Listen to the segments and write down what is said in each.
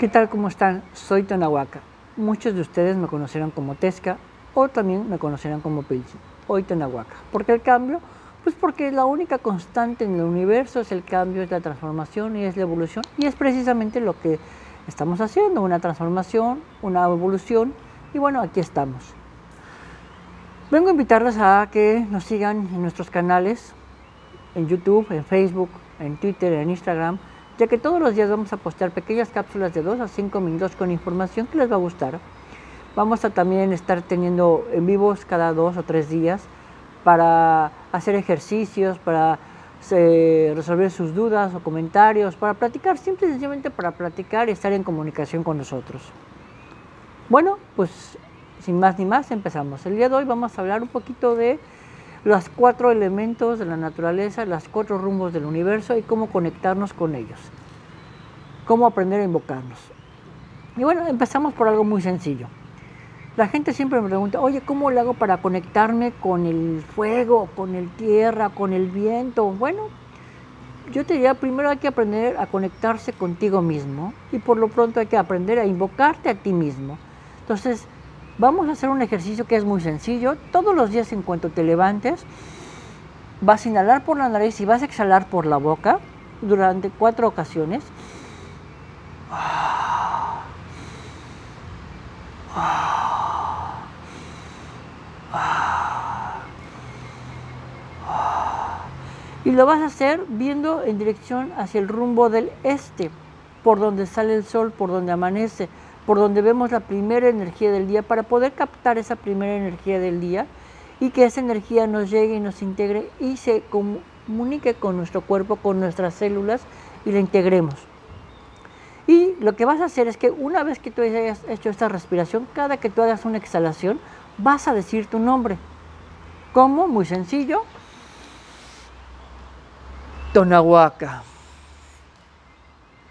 ¿Qué tal? ¿Cómo están? Soy Tonahuaca. Muchos de ustedes me conocerán como Tesca o también me conocerán como Pilchi. Hoy Tonahuaca. ¿Por qué el cambio? Pues porque la única constante en el universo es el cambio, es la transformación y es la evolución. Y es precisamente lo que estamos haciendo, una transformación, una evolución. Y bueno, aquí estamos. Vengo a invitarles a que nos sigan en nuestros canales, en YouTube, en Facebook, en Twitter, en Instagram, ya que todos los días vamos a postear pequeñas cápsulas de 2 a 5 minutos con información que les va a gustar. Vamos a también estar teniendo en vivos cada dos o tres días para hacer ejercicios, para eh, resolver sus dudas o comentarios, para platicar, simple y sencillamente para platicar y estar en comunicación con nosotros. Bueno, pues sin más ni más empezamos. El día de hoy vamos a hablar un poquito de los cuatro elementos de la naturaleza, los cuatro rumbos del universo y cómo conectarnos con ellos. Cómo aprender a invocarnos. Y bueno, empezamos por algo muy sencillo. La gente siempre me pregunta, oye, ¿cómo le hago para conectarme con el fuego, con el tierra, con el viento? Bueno, yo te diría, primero hay que aprender a conectarse contigo mismo y por lo pronto hay que aprender a invocarte a ti mismo. Entonces, vamos a hacer un ejercicio que es muy sencillo. Todos los días en cuanto te levantes, vas a inhalar por la nariz y vas a exhalar por la boca durante cuatro ocasiones. Y lo vas a hacer viendo en dirección hacia el rumbo del este, por donde sale el sol, por donde amanece, por donde vemos la primera energía del día, para poder captar esa primera energía del día y que esa energía nos llegue y nos integre y se comunique con nuestro cuerpo, con nuestras células y la integremos. Y lo que vas a hacer es que una vez que tú hayas hecho esta respiración, cada que tú hagas una exhalación, vas a decir tu nombre. ¿Cómo? Muy sencillo. Tonahuaca.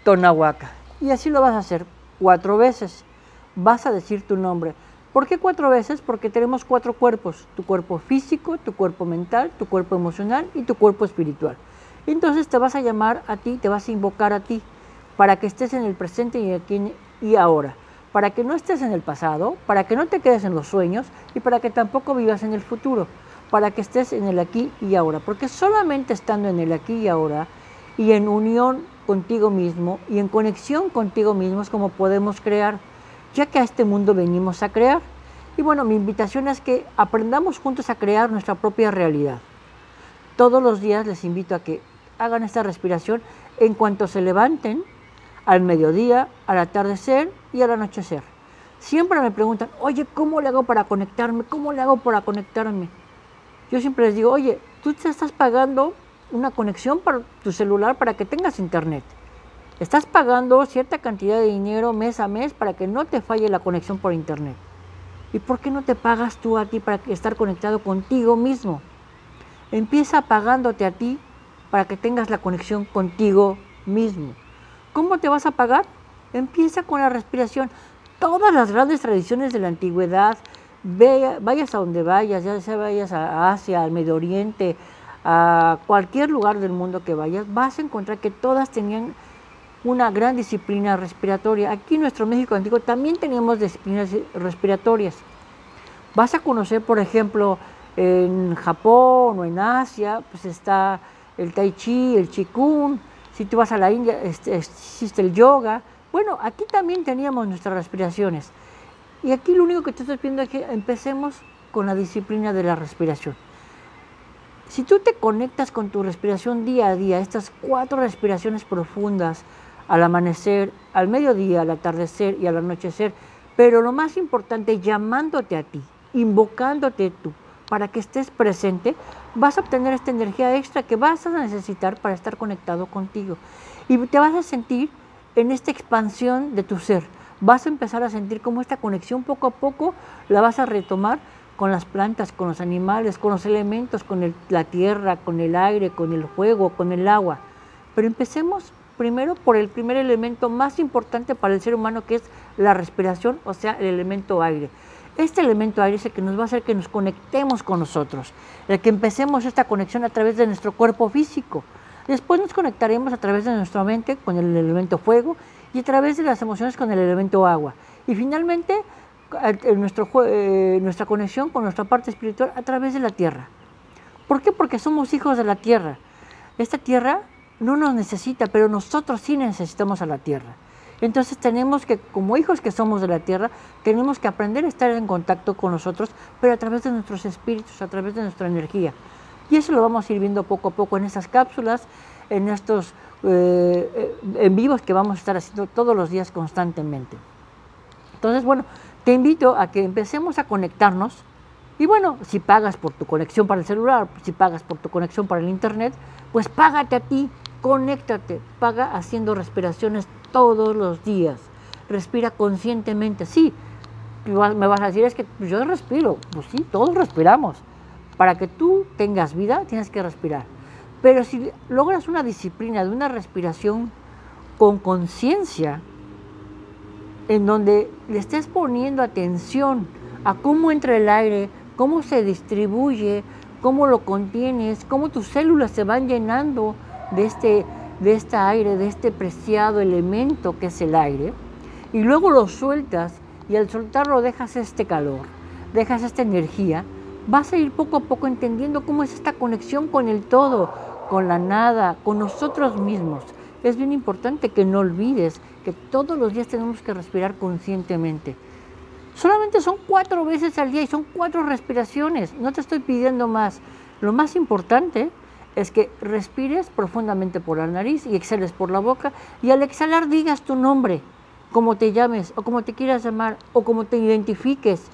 Tonahuaca. Y así lo vas a hacer cuatro veces. Vas a decir tu nombre. ¿Por qué cuatro veces? Porque tenemos cuatro cuerpos. Tu cuerpo físico, tu cuerpo mental, tu cuerpo emocional y tu cuerpo espiritual. Entonces te vas a llamar a ti, te vas a invocar a ti, para que estés en el presente y aquí y ahora. Para que no estés en el pasado, para que no te quedes en los sueños y para que tampoco vivas en el futuro para que estés en el aquí y ahora, porque solamente estando en el aquí y ahora y en unión contigo mismo y en conexión contigo mismo es como podemos crear, ya que a este mundo venimos a crear. Y bueno, mi invitación es que aprendamos juntos a crear nuestra propia realidad. Todos los días les invito a que hagan esta respiración en cuanto se levanten, al mediodía, al atardecer y al anochecer. Siempre me preguntan, oye, ¿cómo le hago para conectarme? ¿Cómo le hago para conectarme? Yo siempre les digo, oye, tú te estás pagando una conexión para tu celular para que tengas internet. Estás pagando cierta cantidad de dinero mes a mes para que no te falle la conexión por internet. ¿Y por qué no te pagas tú a ti para estar conectado contigo mismo? Empieza pagándote a ti para que tengas la conexión contigo mismo. ¿Cómo te vas a pagar? Empieza con la respiración. Todas las grandes tradiciones de la antigüedad, vayas a donde vayas, ya sea vayas a Asia, al Medio Oriente, a cualquier lugar del mundo que vayas, vas a encontrar que todas tenían una gran disciplina respiratoria. Aquí en nuestro México antiguo también teníamos disciplinas respiratorias. Vas a conocer, por ejemplo, en Japón o en Asia, pues está el tai chi, el qigong. Si tú vas a la India, este, existe el yoga. Bueno, aquí también teníamos nuestras respiraciones. Y aquí lo único que te estoy pidiendo es que empecemos con la disciplina de la respiración. Si tú te conectas con tu respiración día a día, estas cuatro respiraciones profundas, al amanecer, al mediodía, al atardecer y al anochecer, pero lo más importante, llamándote a ti, invocándote tú, para que estés presente, vas a obtener esta energía extra que vas a necesitar para estar conectado contigo. Y te vas a sentir en esta expansión de tu ser vas a empezar a sentir como esta conexión poco a poco la vas a retomar con las plantas, con los animales, con los elementos, con la tierra, con el aire, con el fuego, con el agua. Pero empecemos primero por el primer elemento más importante para el ser humano que es la respiración, o sea, el elemento aire. Este elemento aire es el que nos va a hacer que nos conectemos con nosotros, el que empecemos esta conexión a través de nuestro cuerpo físico. Después nos conectaremos a través de nuestra mente con el elemento fuego y a través de las emociones con el elemento agua. Y finalmente, nuestro, eh, nuestra conexión con nuestra parte espiritual a través de la tierra. ¿Por qué? Porque somos hijos de la tierra. Esta tierra no nos necesita, pero nosotros sí necesitamos a la tierra. Entonces tenemos que, como hijos que somos de la tierra, tenemos que aprender a estar en contacto con nosotros, pero a través de nuestros espíritus, a través de nuestra energía. Y eso lo vamos a ir viendo poco a poco en estas cápsulas, en estos eh, eh, en vivos que vamos a estar haciendo todos los días constantemente. Entonces, bueno, te invito a que empecemos a conectarnos. Y bueno, si pagas por tu conexión para el celular, si pagas por tu conexión para el internet, pues págate a ti, conéctate, paga haciendo respiraciones todos los días. Respira conscientemente. Sí, me vas a decir, es que yo respiro. Pues sí, todos respiramos. Para que tú tengas vida, tienes que respirar. Pero si logras una disciplina de una respiración con conciencia, en donde le estés poniendo atención a cómo entra el aire, cómo se distribuye, cómo lo contienes, cómo tus células se van llenando de este, de este aire, de este preciado elemento que es el aire, y luego lo sueltas y al soltarlo dejas este calor, dejas esta energía, vas a ir poco a poco entendiendo cómo es esta conexión con el todo, con la nada, con nosotros mismos. Es bien importante que no olvides que todos los días tenemos que respirar conscientemente. Solamente son cuatro veces al día y son cuatro respiraciones. No te estoy pidiendo más. Lo más importante es que respires profundamente por la nariz y exhales por la boca y al exhalar digas tu nombre, como te llames o como te quieras llamar o como te identifiques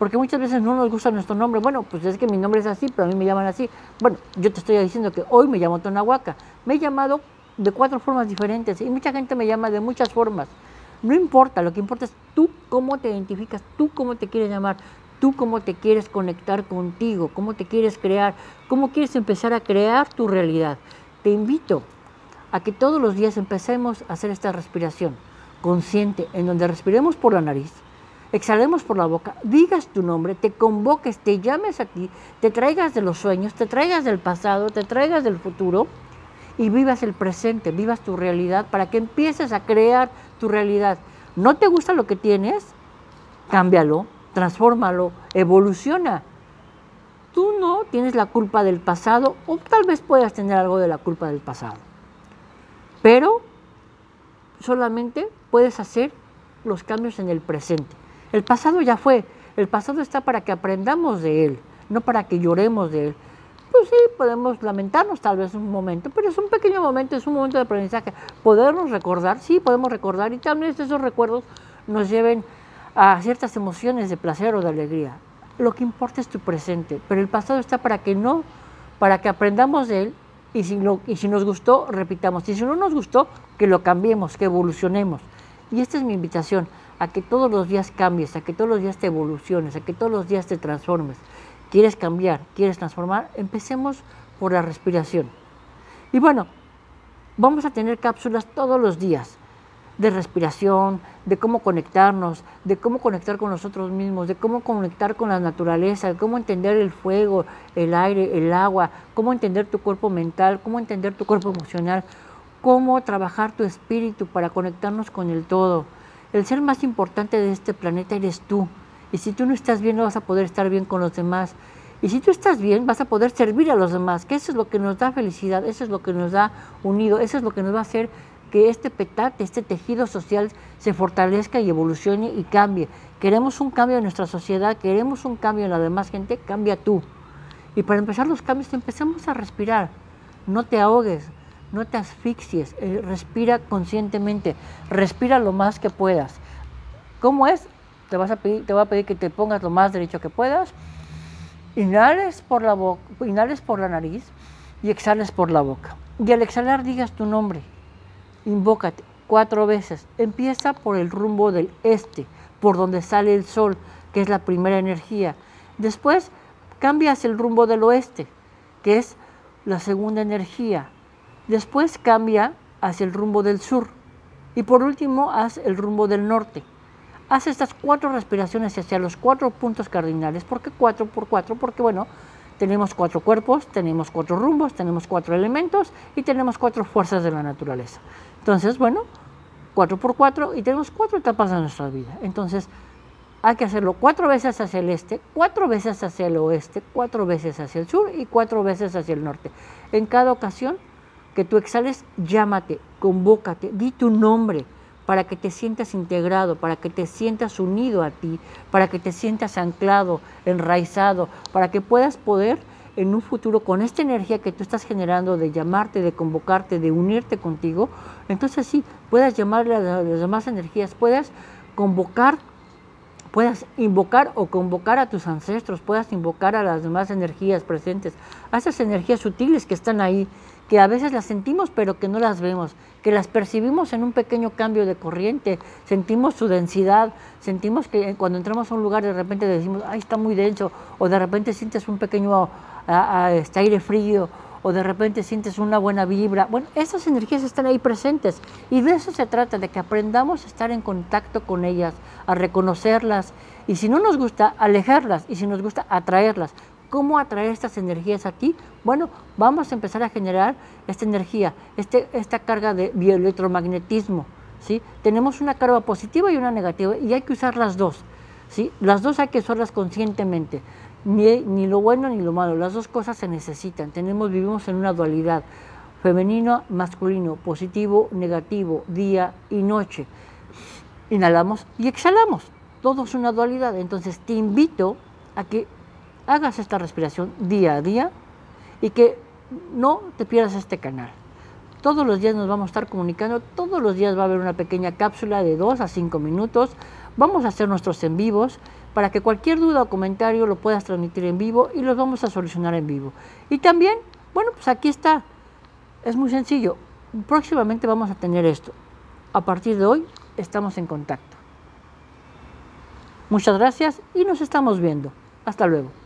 porque muchas veces no nos gusta nuestro nombre. Bueno, pues es que mi nombre es así, pero a mí me llaman así. Bueno, yo te estoy diciendo que hoy me llamo Tonahuaca. Me he llamado de cuatro formas diferentes y mucha gente me llama de muchas formas. No importa, lo que importa es tú cómo te identificas, tú cómo te quieres llamar, tú cómo te quieres conectar contigo, cómo te quieres crear, cómo quieres empezar a crear tu realidad. Te invito a que todos los días empecemos a hacer esta respiración consciente, en donde respiremos por la nariz, exhalemos por la boca, digas tu nombre, te convoques, te llames a ti, te traigas de los sueños, te traigas del pasado, te traigas del futuro y vivas el presente, vivas tu realidad para que empieces a crear tu realidad. ¿No te gusta lo que tienes? Cámbialo, transfórmalo, evoluciona. Tú no tienes la culpa del pasado o tal vez puedas tener algo de la culpa del pasado. Pero solamente puedes hacer los cambios en el presente. El pasado ya fue, el pasado está para que aprendamos de él, no para que lloremos de él. Pues sí, podemos lamentarnos tal vez un momento, pero es un pequeño momento, es un momento de aprendizaje. Podernos recordar, sí, podemos recordar y tal vez esos recuerdos nos lleven a ciertas emociones de placer o de alegría. Lo que importa es tu presente, pero el pasado está para que no, para que aprendamos de él y si, y si nos gustó, repitamos. Y si no nos gustó, que lo cambiemos, que evolucionemos. Y esta es mi invitación a que todos los días cambies, a que todos los días te evoluciones, a que todos los días te transformes. ¿Quieres cambiar? ¿Quieres transformar? Empecemos por la respiración. Y bueno, vamos a tener cápsulas todos los días de respiración, de cómo conectarnos, de cómo conectar con nosotros mismos, de cómo conectar con la naturaleza, de cómo entender el fuego, el aire, el agua, cómo entender tu cuerpo mental, cómo entender tu cuerpo emocional, cómo trabajar tu espíritu para conectarnos con el todo el ser más importante de este planeta eres tú. Y si tú no estás bien, no vas a poder estar bien con los demás. Y si tú estás bien, vas a poder servir a los demás, que eso es lo que nos da felicidad, eso es lo que nos da unido, eso es lo que nos va a hacer que este petate, este tejido social se fortalezca y evolucione y cambie. Queremos un cambio en nuestra sociedad, queremos un cambio en la demás gente, cambia tú. Y para empezar los cambios, empecemos a respirar. No te ahogues, no te asfixies, eh, respira conscientemente, respira lo más que puedas. ¿Cómo es? Te, vas a te voy a pedir que te pongas lo más derecho que puedas. Inhales por la boca, inhales por la nariz y exhales por la boca. Y al exhalar digas tu nombre. Invócate cuatro veces. Empieza por el rumbo del este, por donde sale el sol, que es la primera energía. Después cambias el rumbo del oeste, que es la segunda energía. Después cambia hacia el rumbo del sur. Y por último, haz el rumbo del norte. Haz estas cuatro respiraciones hacia los cuatro puntos cardinales. ¿Por qué cuatro por cuatro? Porque, bueno, tenemos cuatro cuerpos, tenemos cuatro rumbos, tenemos cuatro elementos y tenemos cuatro fuerzas de la naturaleza. Entonces, bueno, 4 por 4 y tenemos cuatro etapas de nuestra vida. Entonces, hay que hacerlo cuatro veces hacia el este, cuatro veces hacia el oeste, cuatro veces hacia el sur y cuatro veces hacia el norte. En cada ocasión que tú exhales, llámate, convócate, di tu nombre para que te sientas integrado, para que te sientas unido a ti, para que te sientas anclado, enraizado, para que puedas poder en un futuro con esta energía que tú estás generando de llamarte, de convocarte, de unirte contigo, entonces sí, puedas llamarle a las demás energías, puedas convocar puedas invocar o convocar a tus ancestros, puedas invocar a las demás energías presentes, a esas energías sutiles que están ahí, que a veces las sentimos pero que no las vemos, que las percibimos en un pequeño cambio de corriente, sentimos su densidad, sentimos que cuando entramos a un lugar de repente decimos, ay, está muy denso, o de repente sientes un pequeño este aire frío, o de repente sientes una buena vibra. Bueno, esas energías están ahí presentes y de eso se trata, de que aprendamos a estar en contacto con ellas, a reconocerlas y si no nos gusta, alejarlas y si nos gusta, atraerlas. ¿Cómo atraer estas energías aquí? Bueno, vamos a empezar a generar esta energía, este, esta carga de bioelectromagnetismo. ¿sí? Tenemos una carga positiva y una negativa y hay que usar las dos. ¿sí? Las dos hay que usarlas conscientemente ni, lo bueno ni lo malo, las dos cosas se necesitan. Tenemos, vivimos en una dualidad, femenino, masculino, positivo, negativo, día y noche. Inhalamos y exhalamos, todo es una dualidad. Entonces te invito a que hagas esta respiración día a día y que no te pierdas este canal. Todos los días nos vamos a estar comunicando, todos los días va a haber una pequeña cápsula de 2 a 5 minutos. Vamos a hacer nuestros en vivos para que cualquier duda o comentario lo puedas transmitir en vivo y los vamos a solucionar en vivo. Y también, bueno, pues aquí está, es muy sencillo, próximamente vamos a tener esto. A partir de hoy estamos en contacto. Muchas gracias y nos estamos viendo. Hasta luego.